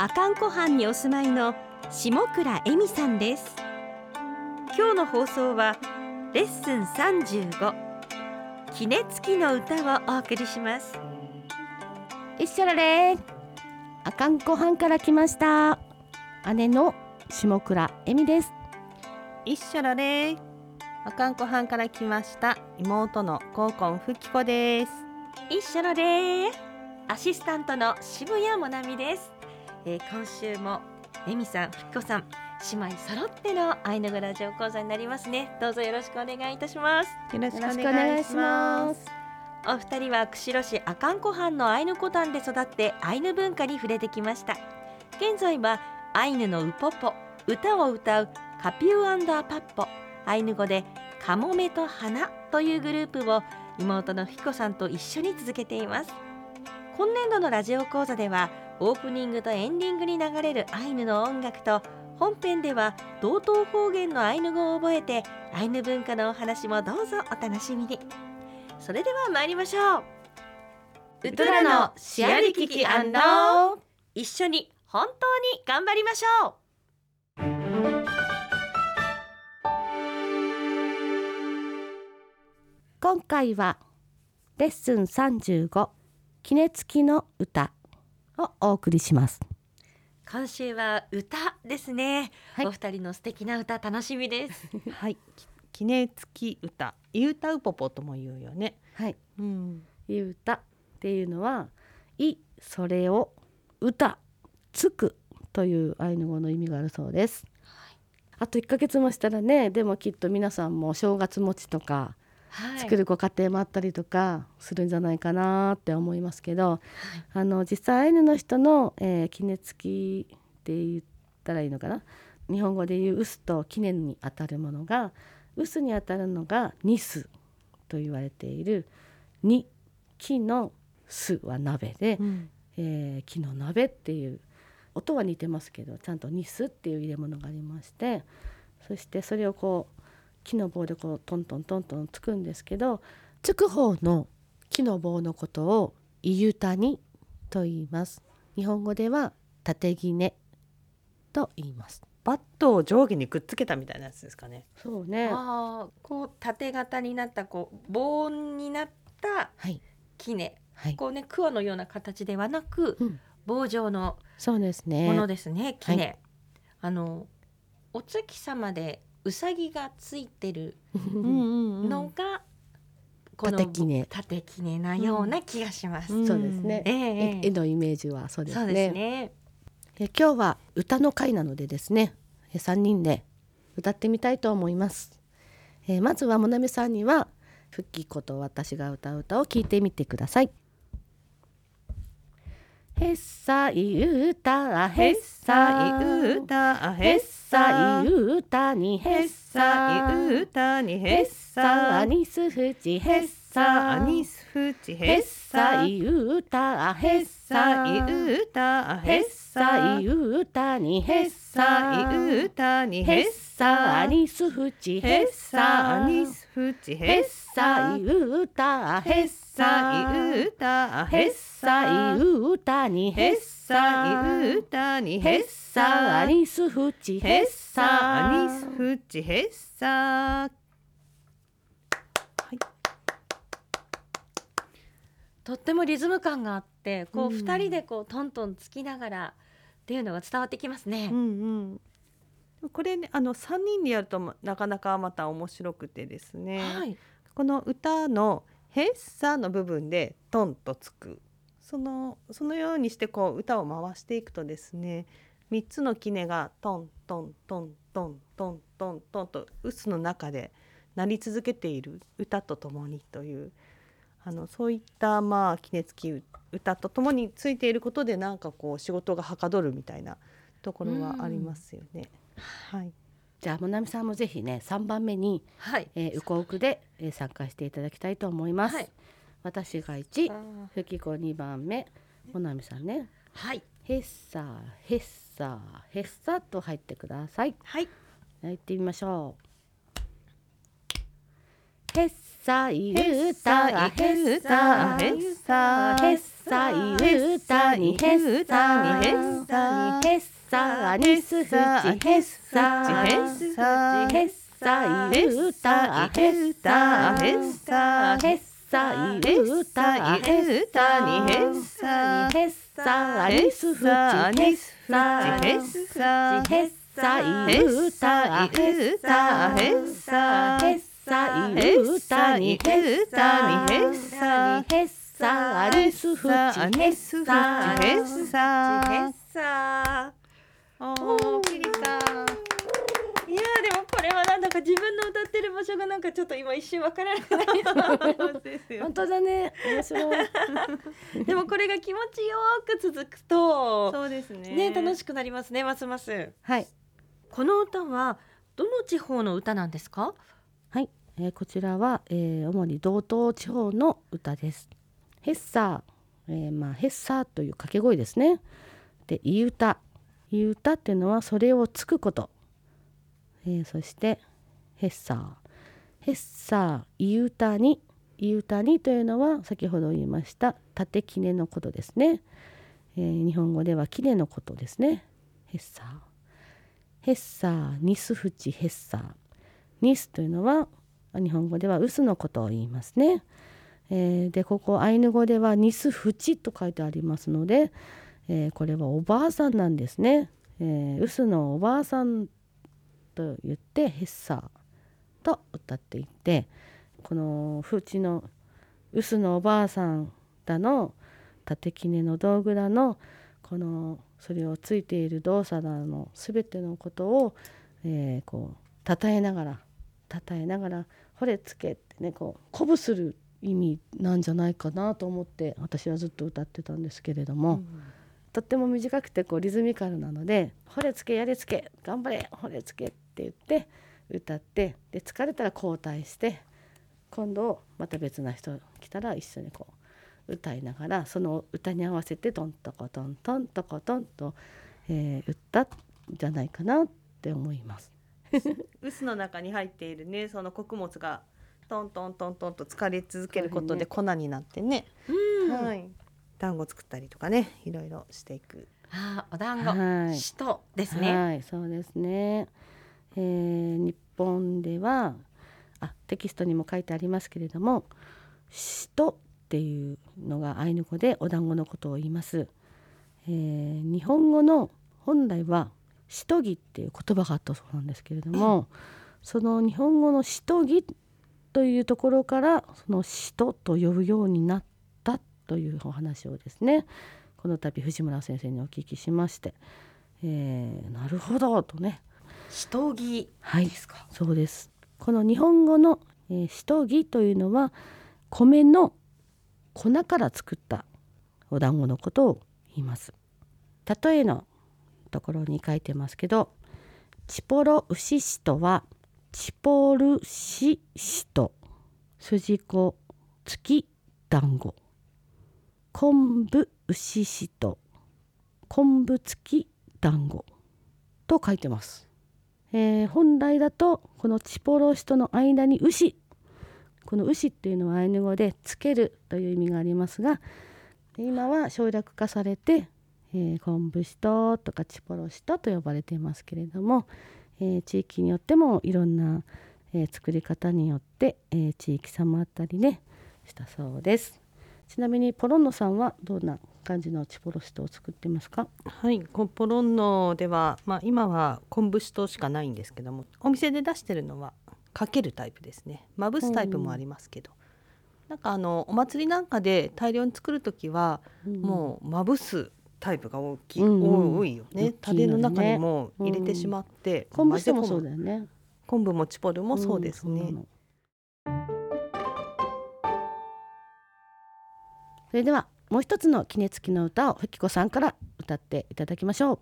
阿寒湖畔にお住まいの下倉恵美さんです。今日の放送はレッスン35キネツキの歌をお送りします。一緒だね。あかんご飯から来ました。姉の下倉恵美です。一緒だね。あかんこはんから来ました妹のコーコンふきこです。一緒のでアシスタントの渋谷もなみです、えー今週も恵美さん、ふきこさん姉妹揃ってのアイヌ語ラジオ講座になりますね。どうぞよろしくお願いいたします。よろしくお願いしまます。すお二人は釧路市阿寒湖畔のアイヌ古壇で育ってアイヌ文化に触れてきました。現在はアイヌのウポポ歌を歌うカピューアンダーパッポアイヌ語でカモメと花というグループを妹のふきこさんと一緒に続けています。今年度のラジオ講座ではオープニングとエンディングに流れるアイヌの音楽と本編では道東方言のアイヌ語を覚えてアイヌ文化のお話もどうぞお楽しみに。それでは参りましょう。ウトラのシアリキキ一緒に本当に頑張りましょう。今回はレッスン35キネツキの歌。をお送りします。今週は歌ですね、はい。お二人の素敵な歌楽しみです。はい。ききねつき歌。ゆうたうぽぽとも言うよね。はい。うん。いう歌っていうのはいそれを歌つくというアイヌ語の意味があるそうです、あと1ヶ月もしたらねでもきっと皆さんも正月餅とかはい作るご家庭もあったりとかするんじゃないかなって思いますけど、あの実際アイヌの人の、えー、記念付きって言ったらいいのかな？日本語で言う「臼」と記念にあたるものが臼にあたるのが「ニス」と言われている「に」木の「す」は鍋で、うん。えー木の鍋っていう音は似てますけどちゃんとニスっていう入れ物がありましてそしてそれをこう木の棒でこうトントントントンつくんですけどつく方の木の棒のことを「いゆたに」と言います。日本語では「縦ぎね」と言います。バットを上下にくっつけたみたいなやつですかね。そうね。あーこう縦型になったこう棒になったはい。杵はい、こうね桑のような形ではなくうん、棒状のそうですね。ものですねはい。杵、あのお月様でうさぎがついてるうんのが、この縦杵縦杵なような気がします、うん。そうですね。え絵のイメージはそうですね。すね。え今日は歌の会なのでですねえ3人で歌ってみたいと思います、えーまずはもなみさんには「ふきこと私が歌う歌」を聞いてみてくださいへっさいうたへっさいうたへっさいうたにへっさい。うたにへっさにすふちへっさにすふちへっさいうたへっさいうたへっさいうたにへっさいうたにへっさにすふちへっさにすふちへっさいうたへっさいうたへっさいうたにへっさいうたにへっさにすふちへっさにすふちへっさとってもリズム感があってこううん。二人でこうトントンつきながらっていうのが伝わってきますね、うんうん、これねあの3人でやるとまなかなかまた面白くてですね、はい。この歌の「ヘッサ」の部分でトンとつく。そのそのようにしてこう歌を回していくとですね3つの杵がトントントントントントントンと臼の中で鳴り続けている歌とともにというあのそういったまあ杵つき歌とともについていることでなんかこう仕事がはかどるみたいなところはありますよね。はい。じゃあもなみさんもぜひね3番目に、はい。えー、ウコウクで、えー、参加していただきたいと思います。はい私が1、ふきこ2番目、もなみさんね。はい。ヘッサーヘッサーヘッサーと入ってください。はい。やってみましょう。ヘッサイヘッウサイタヘッウサタヘッサヘッサイウタにヘッサヘッサヘッサにスフチヘッサヘッサヘッサイウタヘッサヘッサヘッサイウタヘッサにヘッサヘッサにスフチヘッサヘッサヘッサイウタヘッサヘッサヘッサイウタにヘッサにヘッサヘッサにスフチヘッサヘッサヘッサおーピリカー。いやーでもこれはなんだか自分の歌ってる場所がなんかちょっと今一瞬わからなくなりそうですよ。本当だね。面白い。でもこれが気持ちよく続くとそうですね。ね楽しくなりますねますます。はい。この歌はどの地方の歌なんですか？はい、えーこちらは、えー主に道東地方の歌です。ヘッサー、えーまあヘッサーという掛け声ですね。で、い歌、い歌っていうのはそれをつくこと。えそしてヘッサー、ヘッサー、い歌に、い歌にというのは先ほど言いました縦きねのことですね。え日本語ではきねのことですね。ヘッサー、ヘッサー、ニスフチヘッサー。ニスというのは日本語では臼のことを言いますね。えーでここアイヌ語ではニスフチと書いてありますので、えーこれはおばあさんなんですね。えー、臼のおばあさんと言ってヘッサーと歌っていてこのフチの臼のおばあさんだの縦きねの道具だのこのそれをついている動作だの全てのことを、えーこう称えながら称えながら「ほれつけ」ってねこう鼓舞する意味なんじゃないかなと思って私はずっと歌ってたんですけれども、とっても短くてこうリズミカルなので「ほれつけやれつけ頑張れほれつけ」って言って歌ってで疲れたら交代して今度また別な人来たら一緒にこう歌いながらその歌に合わせてトントコトントントコトンと、えー、歌ったんじゃないかなって思います。臼の中に入っているねその穀物がトントントントンと疲れ続けることで粉になってね、うん。はい。団子作ったりとかねいろいろしていく。あーお団子。はい。しとですね。はい、そうですね。えー日本ではあテキストにも書いてありますけれども「しと」っていうのがアイヌ語でお団子のことを言います。えー日本語の本来は「しとぎ」っていう言葉があったそうなんですけれども、その日本語の「しとぎ」というところからその「しと」と呼ぶようになったというお話をですねこの度藤村先生にお聞きしまして、えーなるほどとね。しとぎはいですか？そうです。この日本語の「えー、しとぎ」というのは米の粉から作ったお団子のことを言います。例えのところに書いてますけど「チポロウシシト」は「チポルシシト」「筋子付き団子」「昆布ウシシト」「昆布付き団子」と書いてます。えー本来だとこのチポロシとの間に牛。この牛っていうのはアイヌ語でつけるという意味がありますが今は省略化されて、えー、昆布シトとかチポロシトと呼ばれていますけれども、えー地域によってもいろんな、えー作り方によって、えー地域差もあったりねしたそうです。ちなみにポロンノさんはどんな感じのチポロシトを作ってますか？はい。ポロンノでは、まあ、今は昆布酒としかないんですけどもお店で出してるのはかけるタイプですね。まぶすタイプもありますけど、なんかあのお祭りなんかで大量に作る時は、もうまぶすタイプが大きい、うんうん。多いよね。タレの中にも入れてしまって、昆布してもそうだよね。昆布もチポルもそうですね、うなの。それではもう一つの杵付きの歌をふきこさんから歌っていただきましょう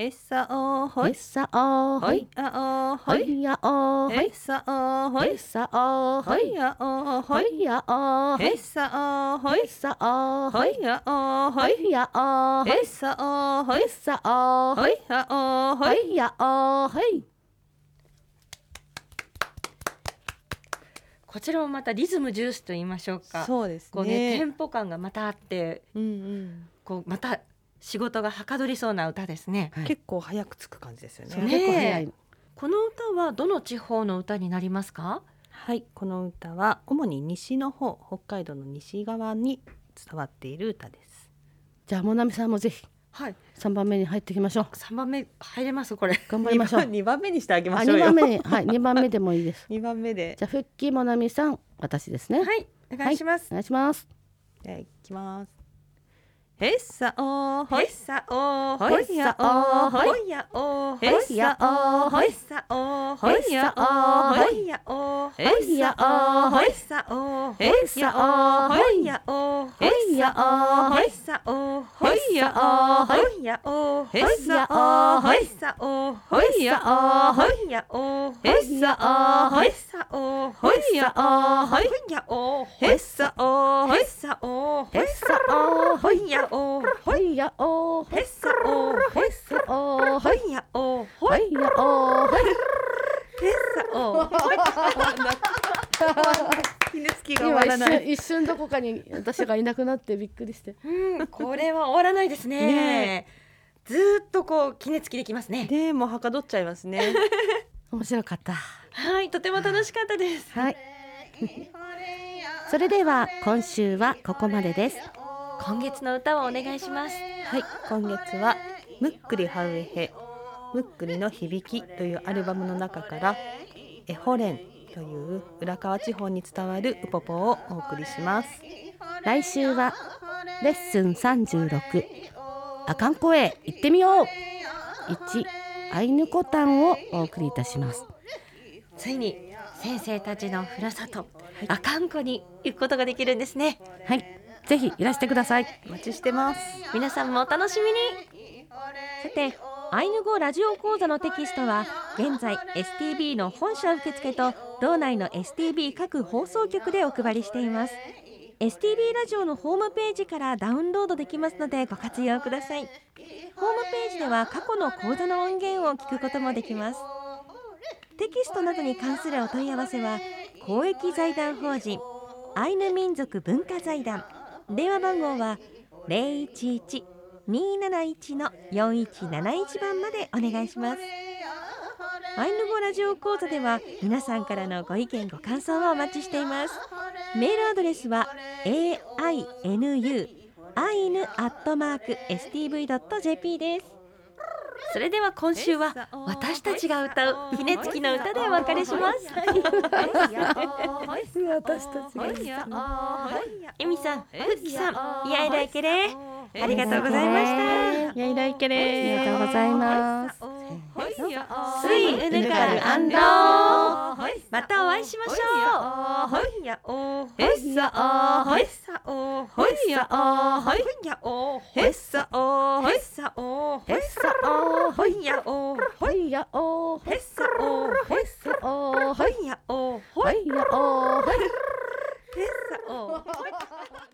えっさおほいさおほいあおほいやおほいさおほいさおほいほいあおほいやおほいさおほいほいさおほいあおほいやおほいえっさおほいほいさおほいあおほほいいやおほいこちらもまたリズム重視と言いましょうか。そうですこうねテねンポ感がまたあってうんうん。こうまた仕事がはかどりそうな歌ですね。はい。結構早くつく感じですよそうね結構早い。この歌はどの地方の歌になりますか？はいこの歌は主に西の方北海道の西側に伝わっている歌です。じゃあもなみさんもぜひはい。三番目に入っていきましょう。三番目入れます？これ。頑張りましょう。二番目にしてあげあましょうよ。二番目にはい 二番目でもいいです。二番目で。じゃあ復帰もなみさん私ですね。はいお願いします、お願いします。じゃあいきますへっさおほいほいさおほいやおほいほいやおへっさおほいほいさおほいやおほいほいやおへっさおほいほいさおほい。やおへっさおほい。ほいさおほい。やおほいほい。やおへっさおほい。ほいさおほいやおほい。ほいやおへっさおほいやおほい。やおへっさおほい。へっさおへっさおほいやおほい。やおほいっさおほい。やおほほいやおほい。へっさおひねつきが終今わらない。一瞬どこかに私がいなくなってびっくりして。うんこれは終わらないですね。ねずーっとこう杵付きできますね。でもはかどっちゃいますね。面白かったはいとても楽しかったです。はい。それでは今週はここまでです。今月の歌をお願いします。はい今月はむっくりはうえへむっくりの響きというアルバムの中からエホレンという浦河地方に伝わるウポポをお送りします。来週はレッスン36阿寒湖へ行ってみよう。1アイヌコタンをお送りいたしますついに先生たちのふるさと阿寒湖に行くことができるんですね。はい。ぜひいらしてください。お待ちしてます。皆さんもお楽しみに。さてアイヌ語ラジオ講座のテキストは現在 STB の本社受付と道内の STB 各放送局でお配りしています。STB ラジオのホームページからダウンロードできますのでご活用ください。ホームページでは過去の講座の音源を聞くこともできますテキストなどに関するお問い合わせは公益財団法人アイヌ民族文化財団。電話番号は011-271の4171番までお願いします。アイヌ語ラジオ講座では皆さんからのご意見ご感想をお待ちしています。メールアドレスは ainu アイヌアットマーク stv.jp です。それでは今週は私たちが歌うひねつきの歌でお別れします。私たちがエミさん、フッキさん、やいらいけれ。ありがとうございました。やいらいけありれがとうございますスイウヌカルアンドまたお会いしましょう。ほいやお。へっさお。ほいほいさお。ほいやお。ほいほいやお。へっさお。ほいほいさお。へっさお。ほいやお。ほいやお。へっさお。ほいっさお。ほいやお。ほいほいやお。ほいへっさお